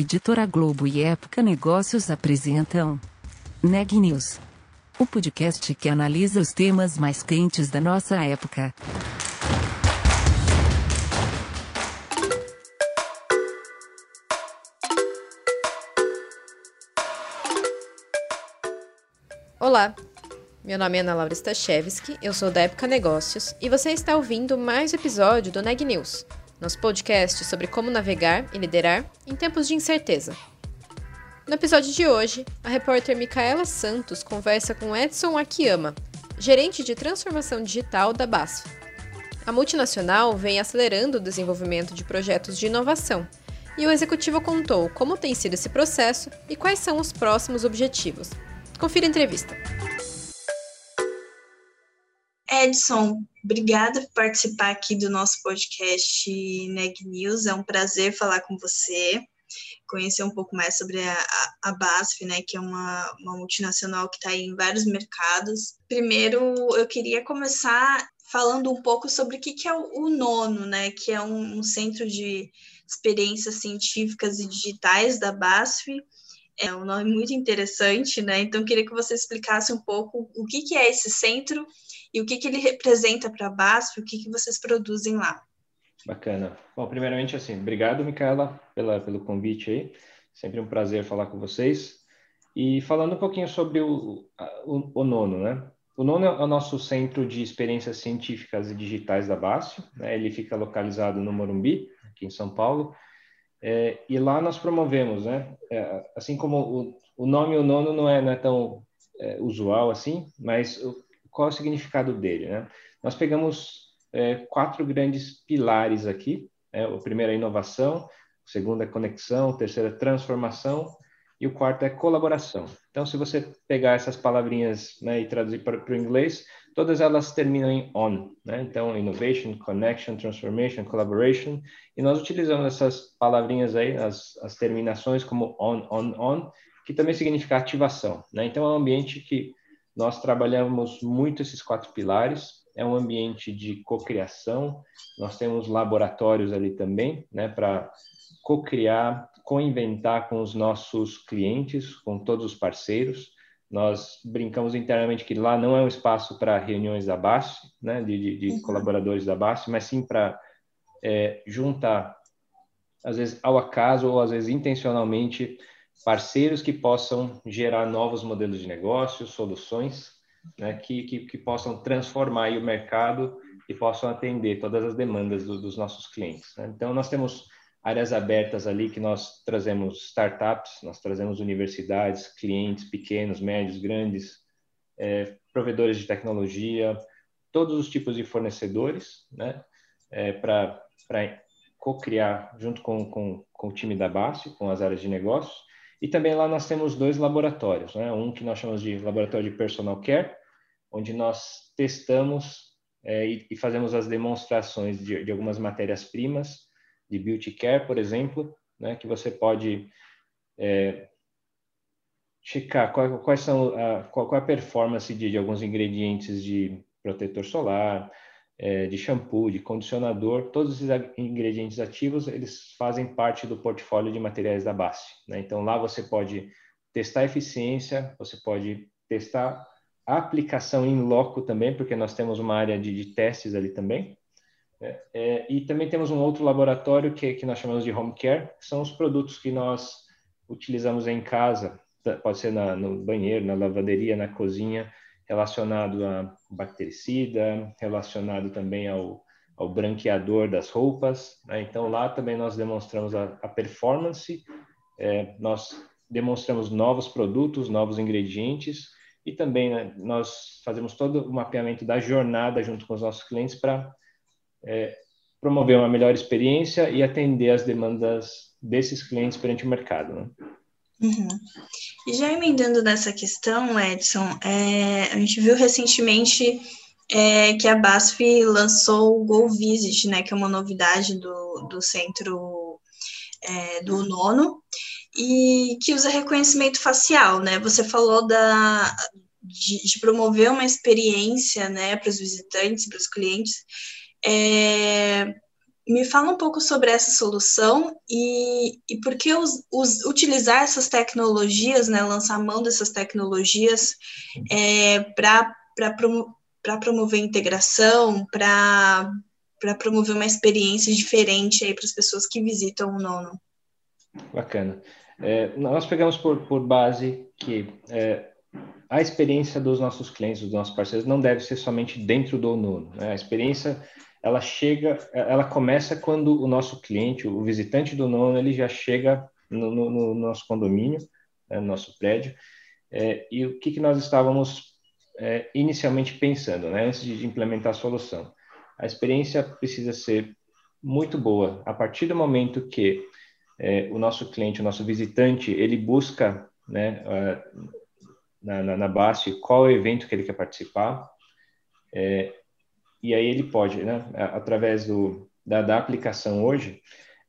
Editora Globo e Época Negócios apresentam Neg News, o podcast que analisa os temas mais quentes da nossa época. Olá, meu nome é Ana Laura Stachewski, eu sou da Época Negócios e você está ouvindo mais episódio do Neg News, nosso podcast sobre como navegar e liderar em tempos de incerteza. No episódio de hoje, a repórter Micaela Santos conversa com Edson Akiyama, gerente de transformação digital da BASF. A multinacional vem acelerando o desenvolvimento de projetos de inovação e o executivo contou como tem sido esse processo e quais são os próximos objetivos. Confira a entrevista. Edson, obrigada por participar aqui do nosso podcast Neg News. É um prazer falar com você, conhecer um pouco mais sobre a, a, BASF, né, que é uma, uma multinacional que está em vários mercados. Primeiro, eu queria começar falando um pouco sobre o que, que é o, o Nono, né, que é um, um centro de experiências científicas e digitais da BASF. É um nome muito interessante, né? Então, queria que você explicasse um pouco o que, que é esse centro e o que, que ele representa para a BASF, o que, que vocês produzem lá. Bacana. Bom, primeiramente, assim, obrigado, Micaela, pela, pelo convite aí. Sempre um prazer falar com vocês. E falando um pouquinho sobre o, o, o Nono, né? O Nono é o nosso centro de experiências científicas e digitais da BASF. Né? Ele fica localizado no Morumbi, aqui em São Paulo. É, e lá nós promovemos, né? É, assim como o, o nome o Nono não é, não é tão é, usual assim, mas qual é o significado dele, né? Nós pegamos é, quatro grandes pilares aqui. Né? O primeiro é inovação, o segundo é conexão, o terceiro é transformação e o quarto é colaboração. Então, se você pegar essas palavrinhas né, e traduzir para, o inglês, todas elas terminam em on. Né? Então, innovation, connection, transformation, collaboration. E nós utilizamos essas palavrinhas aí, as, as terminações como on, on, on, que também significa ativação. Né? Então, é um ambiente que nós trabalhamos muito esses quatro pilares. É um ambiente de cocriação. Nós temos laboratórios ali também, né, para cocriar, co-inventar com os nossos clientes, com todos os parceiros. Nós brincamos internamente que lá não é um espaço para reuniões da BASF, né, de, de, de uhum. colaboradores da BASF, mas sim para é, juntar, às vezes ao acaso ou às vezes intencionalmente, parceiros que possam gerar novos modelos de negócio, soluções, né, que, que, que, possam transformar o mercado e possam atender todas as demandas do, dos nossos clientes. Né? Então, nós temos áreas abertas ali que nós trazemos startups, nós trazemos universidades, clientes pequenos, médios, grandes, é, provedores de tecnologia, todos os tipos de fornecedores, né, é, para co-criar junto com, com, com o time da base, com as áreas de negócios, e também lá nós temos dois laboratórios, né? um que nós chamamos de laboratório de personal care, onde nós testamos é, e, e, fazemos as demonstrações de, de algumas matérias-primas, de beauty care, por exemplo, né? que você pode é, checar qual, quais são a, qual, qual é a performance de, de alguns ingredientes de protetor solar, é, de shampoo, de condicionador, todos esses ingredientes ativos, eles fazem parte do portfólio de materiais da base. Né? Então, lá você pode testar eficiência, você pode testar a aplicação em loco também, porque nós temos uma área de, de testes ali também. Né? É, e também temos um outro laboratório que, que nós chamamos de home care, que são os produtos que nós utilizamos em casa, pode ser na, no banheiro, na lavanderia, na cozinha, relacionado a bactericida, relacionado também ao, ao branqueador das roupas. Né? Então, lá também nós demonstramos a, a performance, é, nós demonstramos novos produtos, novos ingredientes e também né, nós fazemos todo o mapeamento da jornada junto com os nossos clientes para é, promover uma melhor experiência e atender as demandas desses clientes perante o mercado. Né? Uhum. E já emendando nessa questão, Edson, é, a gente viu recentemente é, que a BASF lançou o Go Visit, né, que é uma novidade do, do centro é, do nono, e que usa reconhecimento facial, né? Você falou da, de, de promover uma experiência né, para os visitantes, para os clientes, é, me fala um pouco sobre essa solução e, e por que os, os, utilizar essas tecnologias, né, lançar mão dessas tecnologias é, para promo, promover integração, para promover uma experiência diferente para as pessoas que visitam o nono. Bacana. É, nós pegamos por, por base que é, a experiência dos nossos clientes, dos nossos parceiros, não deve ser somente dentro do nono. Né? A experiência ela chega, ela começa quando o nosso cliente, o visitante do nono, ele já chega no, no, no nosso condomínio, né, no nosso prédio, é, e o que, que nós estávamos é, inicialmente pensando, né, antes de implementar a solução. A experiência precisa ser muito boa a partir do momento que é, o nosso cliente, o nosso visitante, ele busca né, na, na, na base qual é evento que ele quer participar, é, e aí ele pode, né, através do, da, da aplicação hoje,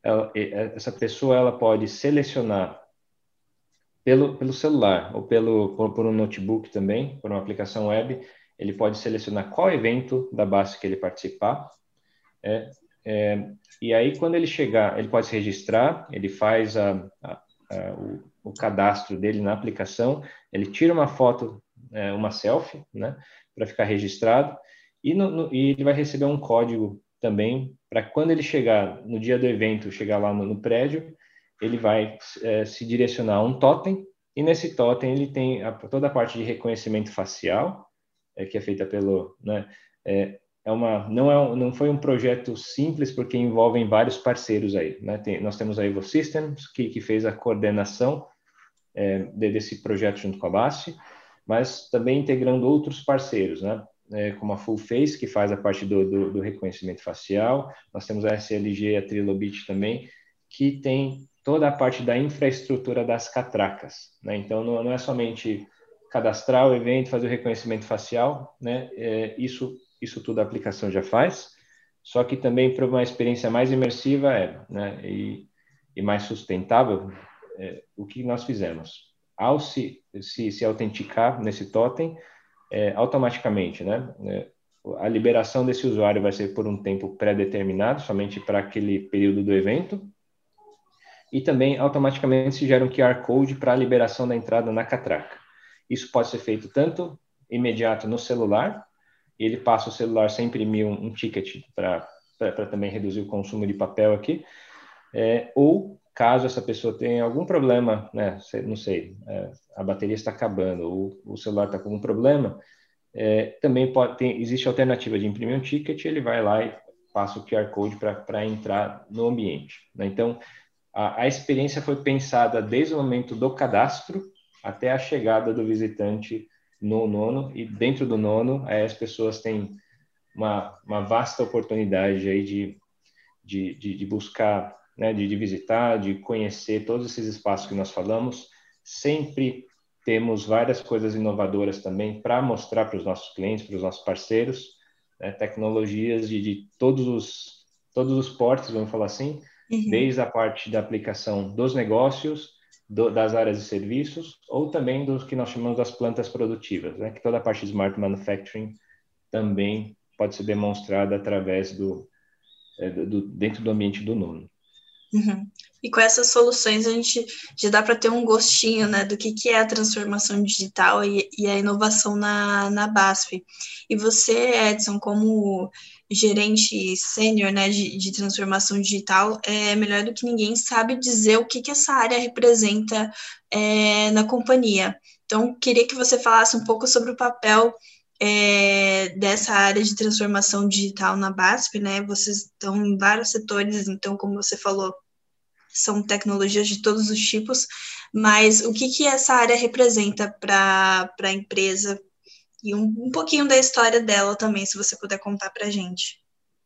ela, essa pessoa ela pode selecionar pelo, pelo celular ou pelo por, por, um notebook também, por uma aplicação web, ele pode selecionar qual evento da base que ele participar. É, é, e aí, quando ele chegar, ele pode se registrar, ele faz a, a, a, o, o, cadastro dele na aplicação, ele tira uma foto, é, uma selfie, né, para ficar registrado, e, no, no, e ele vai receber um código também para quando ele chegar no dia do evento, chegar lá no, no prédio, ele vai é, se direcionar a um totem e nesse totem ele tem a, toda a parte de reconhecimento facial é, que é feita pelo, né, é, é uma não é não foi um projeto simples porque envolvem vários parceiros aí, né? Tem, nós temos a Evo Systems que, que fez a coordenação é, de, desse projeto junto com a BASF, mas também integrando outros parceiros, né? É, como a Full Face, que faz a parte do, do, do, reconhecimento facial. Nós temos a SLG e a Trilobit também, que tem toda a parte da infraestrutura das catracas. Né? Então, não, não, é somente cadastrar o evento, fazer o reconhecimento facial, né? É, isso, isso tudo a aplicação já faz, só que também para uma experiência mais imersiva é, né? e, e mais sustentável, é, o que nós fizemos? Ao se, se, se autenticar nesse totem, é, automaticamente, né? É, a liberação desse usuário vai ser por um tempo pré-determinado, somente para aquele período do evento. E também automaticamente se gera um QR Code para a liberação da entrada na catraca. Isso pode ser feito tanto imediato no celular, ele passa o celular sem imprimir um, um ticket para também reduzir o consumo de papel aqui, é, ou caso essa pessoa tenha algum problema, né, não sei, é, a bateria está acabando, ou o celular está com algum problema, é, também pode ter, existe a alternativa de imprimir um ticket, ele vai lá e passa o QR Code para entrar no ambiente. Né? Então, a, a experiência foi pensada desde o momento do cadastro até a chegada do visitante no nono, e dentro do nono, as pessoas têm uma, uma vasta oportunidade aí de, de, de, de buscar né, de, de visitar, de conhecer todos esses espaços que nós falamos. Sempre temos várias coisas inovadoras também para mostrar para os nossos clientes, para os nossos parceiros, né, tecnologias de, de, todos os todos os portes, vamos falar assim, uhum. desde a parte da aplicação dos negócios, do, das áreas de serviços, ou também dos que nós chamamos das plantas produtivas, né, que toda a parte de smart manufacturing também pode ser demonstrada através do, é, do dentro do ambiente do Nuno. Uhum. E com essas soluções a gente já dá para ter um gostinho né, do que, que é a transformação digital e, e a inovação na, na BASF. E você, Edson, como gerente sênior né, de, de, transformação digital, é melhor do que ninguém sabe dizer o que, que essa área representa é, na companhia. Então, queria que você falasse um pouco sobre o papel é, dessa área de transformação digital na BASF, né? Vocês estão em vários setores, então, como você falou, são tecnologias de todos os tipos, mas o que, que essa área representa para a empresa e um, um pouquinho da história dela também, se você puder contar para a gente.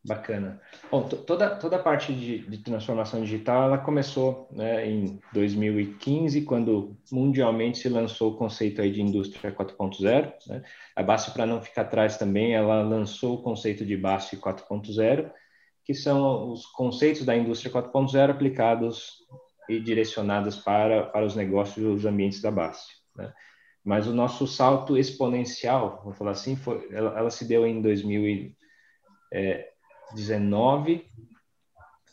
Bacana. Bom, toda, toda a parte de, de, transformação digital, ela começou né, em 2015, quando mundialmente se lançou o conceito aí de indústria 4.0. Né? A BASF, para não ficar atrás também, ela lançou o conceito de BASF 4.0, que são os conceitos da indústria 4.0 aplicados e direcionados para, para os negócios e os ambientes da BASF. Né? Mas o nosso salto exponencial, vou falar assim, foi, ela, ela se deu em 2000 e, é, 19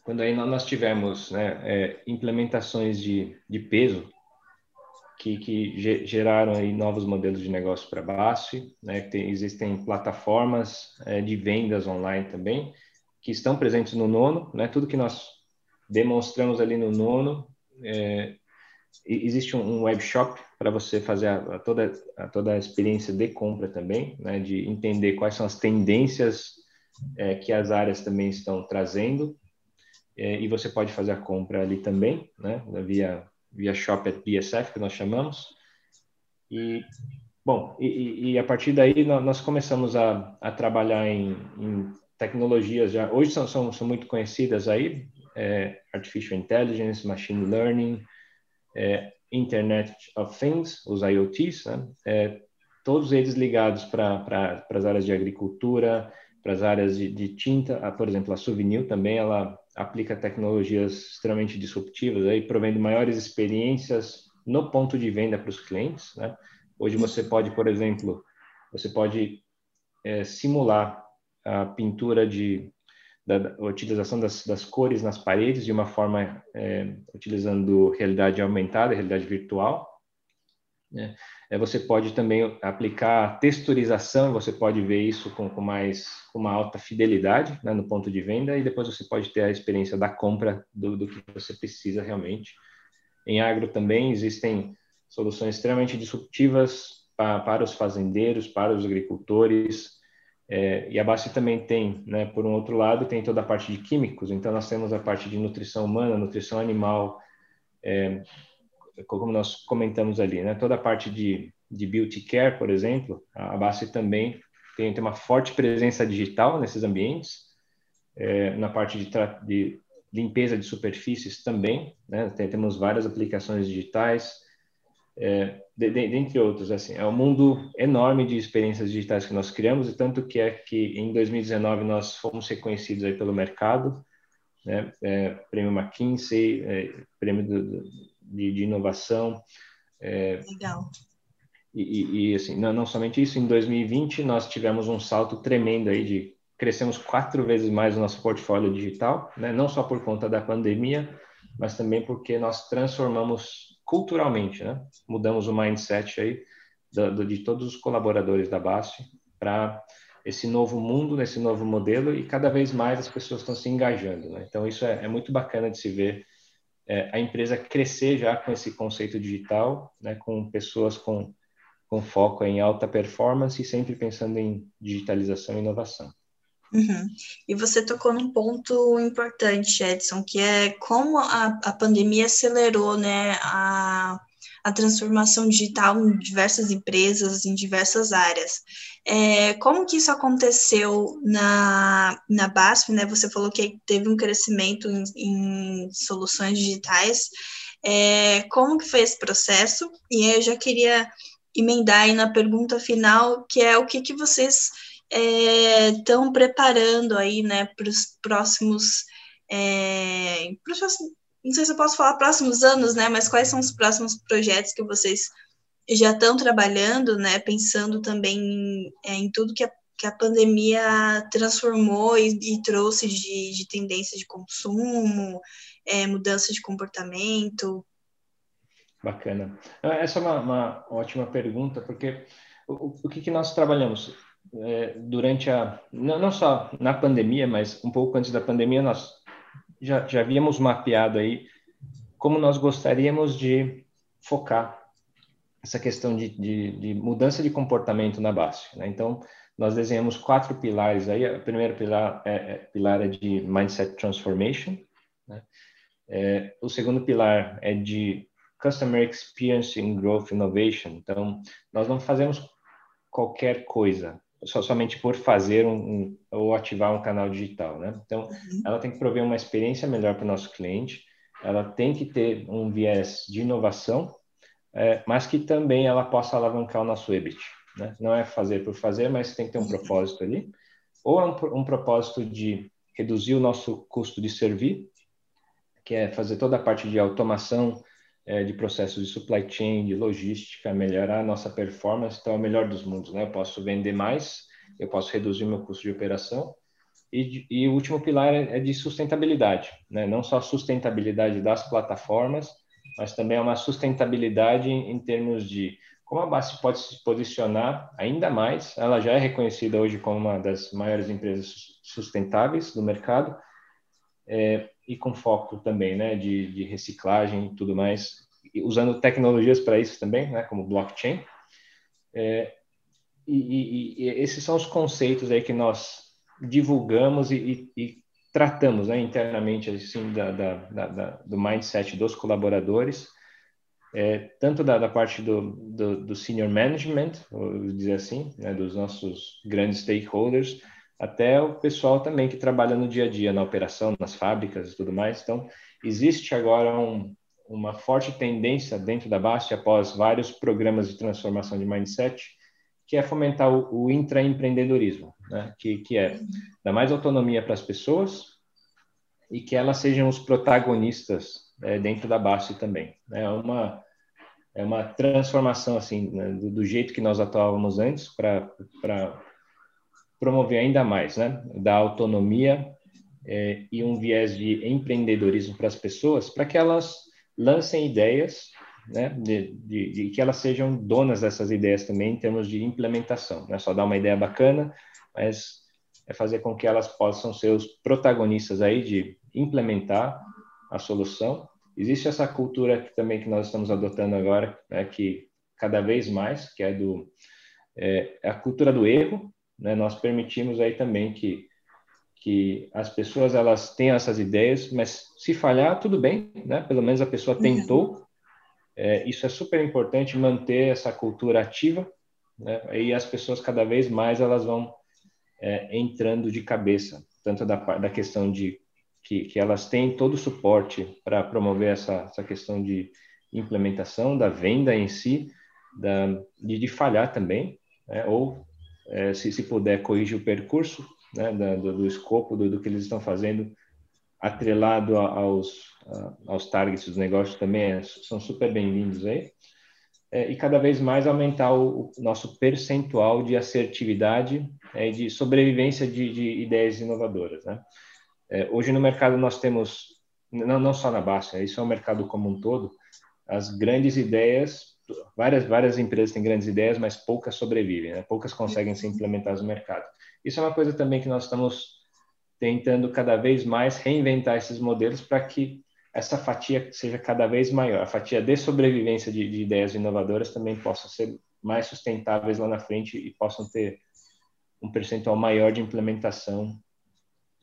quando aí nós tivemos né, é, implementações de, de peso que, que geraram aí novos modelos de negócio para BASF, né, tem, existem plataformas é, de vendas online também, que estão presentes no nono, né, tudo que nós demonstramos ali no nono, é, existe um, web shop para você fazer a, a toda, a toda a experiência de compra também, né, de entender quais são as tendências é, que as áreas também estão trazendo, é, e você pode fazer a compra ali também, né, via, via Shop at BSF, que nós chamamos. E, bom, e, e a partir daí nós começamos a, a trabalhar em, em tecnologias já, hoje são, são, são muito conhecidas aí, é, Artificial Intelligence, Machine Learning, é, Internet of Things, os IoTs, né? é, todos eles ligados para pra, as áreas de agricultura, para as áreas de, de tinta, a, por exemplo, a Souvenir também, ela aplica tecnologias extremamente disruptivas, aí provendo maiores experiências no ponto de venda para os clientes. Né? Hoje você pode, por exemplo, você pode é, simular a pintura de da, da utilização das, das, cores nas paredes de uma forma é, utilizando realidade aumentada, realidade virtual. Né? É, você pode também aplicar texturização, você pode ver isso com, com mais com uma alta fidelidade né, no ponto de venda e depois você pode ter a experiência da compra do, do que você precisa realmente. Em agro também existem soluções extremamente disruptivas para, para os fazendeiros, para os agricultores. É, e a base também tem, né, por um outro lado, tem toda a parte de químicos. Então nós temos a parte de nutrição humana, nutrição animal, é, como nós comentamos ali, né? Toda a parte de, de beauty care, por exemplo, a base também tem, tem uma forte presença digital nesses ambientes, é, na parte de, de, limpeza de superfícies também, né? Tem, temos várias aplicações digitais, é, de, de, dentre outros, assim, é um mundo enorme de experiências digitais que nós criamos, e tanto que é que em 2019 nós fomos reconhecidos aí pelo mercado, né? É, prêmio McKinsey, é, prêmio do, do de, de inovação. É, Legal. E, e, assim, não, não somente isso, em 2020 nós tivemos um salto tremendo aí de crescemos quatro vezes mais o nosso portfólio digital, né? não só por conta da pandemia, mas também porque nós transformamos culturalmente, né? mudamos o mindset aí do, do, de todos os colaboradores da BASF para esse novo mundo, nesse novo modelo e cada vez mais as pessoas estão se engajando. Né? Então isso é, é muito bacana de se ver é, a empresa crescer já com esse conceito digital, né, com pessoas com, com foco em alta performance e sempre pensando em digitalização e inovação. Uhum. E você tocou num ponto importante, Edson, que é como a, a pandemia acelerou né, a, a transformação digital em diversas empresas, em diversas áreas. É, como que isso aconteceu na, na BASF, né? Você falou que teve um crescimento em, em soluções digitais. É, como que foi esse processo? E eu já queria emendar aí na pergunta final, que é o que, que vocês estão é, preparando aí, né, para os próximos, é, não sei se eu posso falar próximos anos, né, mas quais são os próximos projetos que vocês já estão trabalhando, né, pensando também em, é, em tudo que a, que a pandemia transformou e, e trouxe de, de tendência de consumo, é, mudança de comportamento? Bacana. Essa é uma, uma ótima pergunta, porque o, o que, que nós trabalhamos? É, durante a não, não, só na pandemia, mas um pouco antes da pandemia, nós já, já havíamos mapeado aí como nós gostaríamos de focar essa questão de, de, de mudança de comportamento na base. Né? Então, nós desenhamos quatro pilares aí. O primeiro pilar é, é pilar é de mindset transformation. Né? É, o segundo pilar é de customer experience and growth innovation. Então, nós não fazemos qualquer coisa só, somente por fazer um, um, ou ativar um canal digital, né? Então, uhum. ela tem que prover uma experiência melhor para o nosso cliente. Ela tem que ter um viés de inovação é, mas que também ela possa alavancar o nosso EBIT. Né? Não é fazer por fazer, mas tem que ter um propósito ali. Ou é um, um propósito de reduzir o nosso custo de servir, que é fazer toda a parte de automação é, de processos de supply chain, de logística, melhorar a nossa performance. Então, é o melhor dos mundos. Né? Eu posso vender mais, eu posso reduzir meu custo de operação E, e, o último pilar é, é de sustentabilidade, né? não só a sustentabilidade das plataformas, mas também é uma sustentabilidade em, em termos de como a base pode se posicionar ainda mais. Ela já é reconhecida hoje como uma das maiores empresas sustentáveis do mercado, é, e com foco também né, de, de reciclagem e tudo mais, e usando tecnologias para isso também, né, como blockchain. É, e, e, e, esses são os conceitos aí que nós divulgamos e, e tratamos né, internamente assim da, da, da, do mindset dos colaboradores, é, tanto da, parte do, do, do, senior management, vou dizer assim, né, dos nossos grandes stakeholders, até o pessoal também que trabalha no dia a dia, na operação, nas fábricas e tudo mais. Então, existe agora um, uma forte tendência dentro da Bast, após vários programas de transformação de mindset, que é fomentar o, o intraempreendedorismo, né? que, que é dar mais autonomia para as pessoas e que elas sejam os protagonistas é, dentro da Bast também. Né? É uma é uma transformação assim né? do, do, jeito que nós atuávamos antes para promover ainda mais, né? Da autonomia é, e um viés de empreendedorismo para as pessoas, para que elas lancem ideias, né? De, de, de, que elas sejam donas dessas ideias também em termos de implementação. Não é só dar uma ideia bacana, mas é fazer com que elas possam ser os protagonistas aí de implementar a solução. Existe essa cultura que, também que nós estamos adotando agora, né? Que cada vez mais, que é do é a cultura do erro, né, nós permitimos aí também que que as pessoas elas tenham essas ideias, mas se falhar tudo bem, né? Pelo menos a pessoa tentou. É, isso é super importante manter essa cultura ativa, né? E as pessoas cada vez mais elas vão é, entrando de cabeça, tanto da da questão de que, que elas têm todo o suporte para promover essa, essa questão de implementação da venda em si, da, de, de falhar também, né? ou é, se, se puder, corrigir o percurso né, da, do, do, escopo do, do, que eles estão fazendo, atrelado aos, aos targets dos negócios também, é, são super bem-vindos aí. É, e cada vez mais aumentar o, o nosso percentual de assertividade é, e de sobrevivência de, de ideias inovadoras. Né? É, hoje no mercado nós temos, não, não só na Baixa, isso é um mercado como um todo, as grandes ideias várias, várias empresas têm grandes ideias, mas poucas sobrevivem, né? poucas conseguem ser implementadas no mercado. Isso é uma coisa também que nós estamos tentando cada vez mais reinventar esses modelos para que essa fatia seja cada vez maior. A fatia de sobrevivência de, de ideias inovadoras também possa ser mais sustentáveis lá na frente e possam ter um percentual maior de implementação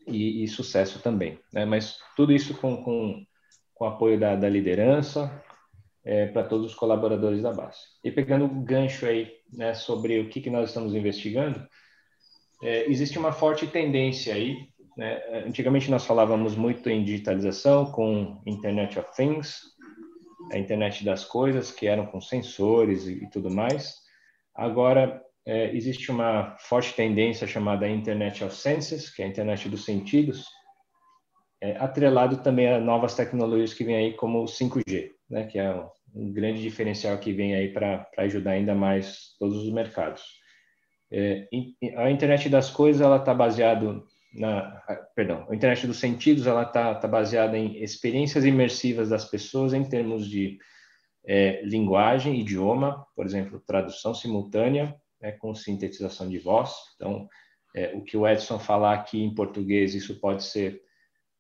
e, e sucesso também. Né? Mas tudo isso com, com, com apoio da, da liderança, é, para todos os colaboradores da base. E pegando o gancho aí né, sobre o que, que nós estamos investigando, é, existe uma forte tendência aí. Né? Antigamente nós falávamos muito em digitalização com Internet of Things, a internet das coisas, que eram com sensores e, e tudo mais. Agora é, existe uma forte tendência chamada Internet of Senses, que é a internet dos sentidos, é, atrelado também a novas tecnologias que vêm aí como o 5G, né, que é um grande diferencial que vem aí para ajudar ainda mais todos os mercados. É, a internet das coisas ela está baseado na, perdão, a internet dos sentidos ela está tá baseada em experiências imersivas das pessoas em termos de é, linguagem, idioma, por exemplo, tradução simultânea né, com sintetização de voz. Então, é, o que o Edson falar aqui em português, isso pode ser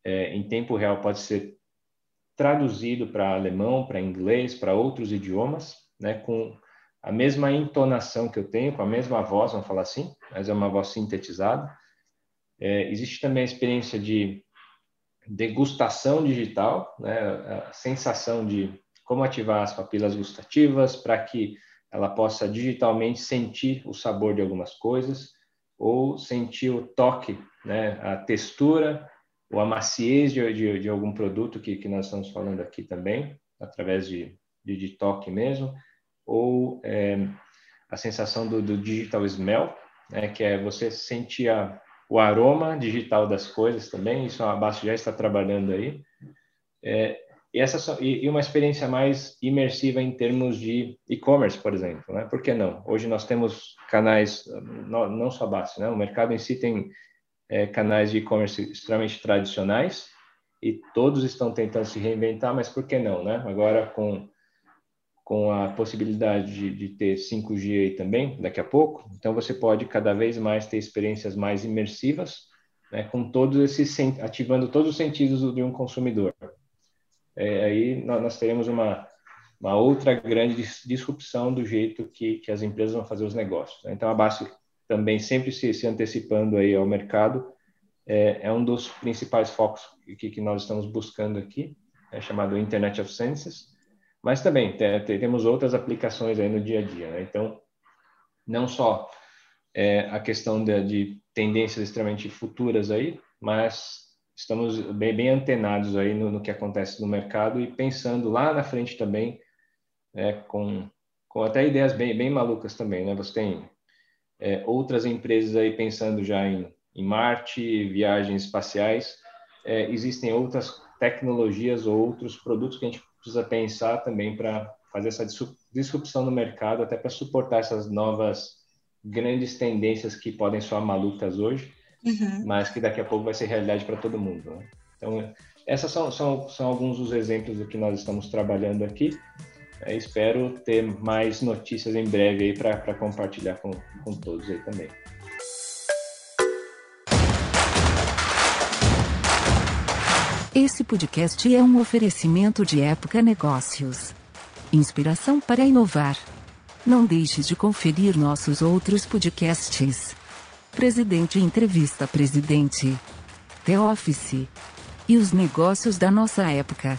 é, em tempo real, pode ser traduzido para alemão, para inglês, para outros idiomas, né, com a mesma entonação que eu tenho, com a mesma voz, vamos falar assim, mas é uma voz sintetizada. É, existe também a experiência de degustação digital, né, a sensação de como ativar as papilas gustativas para que ela possa digitalmente sentir o sabor de algumas coisas ou sentir o toque, né, a textura ou a maciez de, de, de algum produto que, que nós estamos falando aqui também, através de, de, de toque mesmo, ou é, a sensação do, do, digital smell, né, que é você sentir a, o aroma digital das coisas também, isso a Basto já está trabalhando aí, é, e, essa, e, uma experiência mais imersiva em termos de e-commerce, por exemplo, né? Por que não? Hoje nós temos canais, não, só Basto, né? O mercado em si tem é, canais de e-commerce extremamente tradicionais e todos estão tentando se reinventar, mas por que não, né? Agora com com a possibilidade de, de, ter 5G aí também, daqui a pouco, então você pode cada vez mais ter experiências mais imersivas, né, com todos esses, ativando todos os sentidos de um consumidor. É, aí nós teremos uma, uma outra grande disrupção do jeito que, que as empresas vão fazer os negócios. Né? Então a base também sempre se, se antecipando aí ao mercado é, é um dos principais focos que, que nós estamos buscando aqui, é chamado Internet of Senses, mas também temos outras aplicações aí no dia a dia. Né? Então, não só é, a questão de, de, tendências extremamente futuras aí, mas estamos bem, bem antenados aí no, no, que acontece no mercado e pensando lá na frente também, é, com, com até ideias bem, bem malucas também. Né? Você tem é, outras empresas aí pensando já em, em Marte, viagens espaciais. É, existem outras tecnologias ou outros produtos que a gente precisa pensar também para fazer essa disrupção no mercado, até para suportar essas novas grandes tendências que podem soar malucas hoje, uhum. mas que daqui a pouco vai ser realidade para todo mundo. Né? Então, essas são, são, são alguns dos exemplos do que nós estamos trabalhando aqui. É, espero ter mais notícias em breve aí para compartilhar com, com todos aí também. Esse podcast é um oferecimento de Época Negócios. Inspiração para inovar. Não deixe de conferir nossos outros podcasts. Presidente Entrevista Presidente. The Office. E os negócios da nossa época.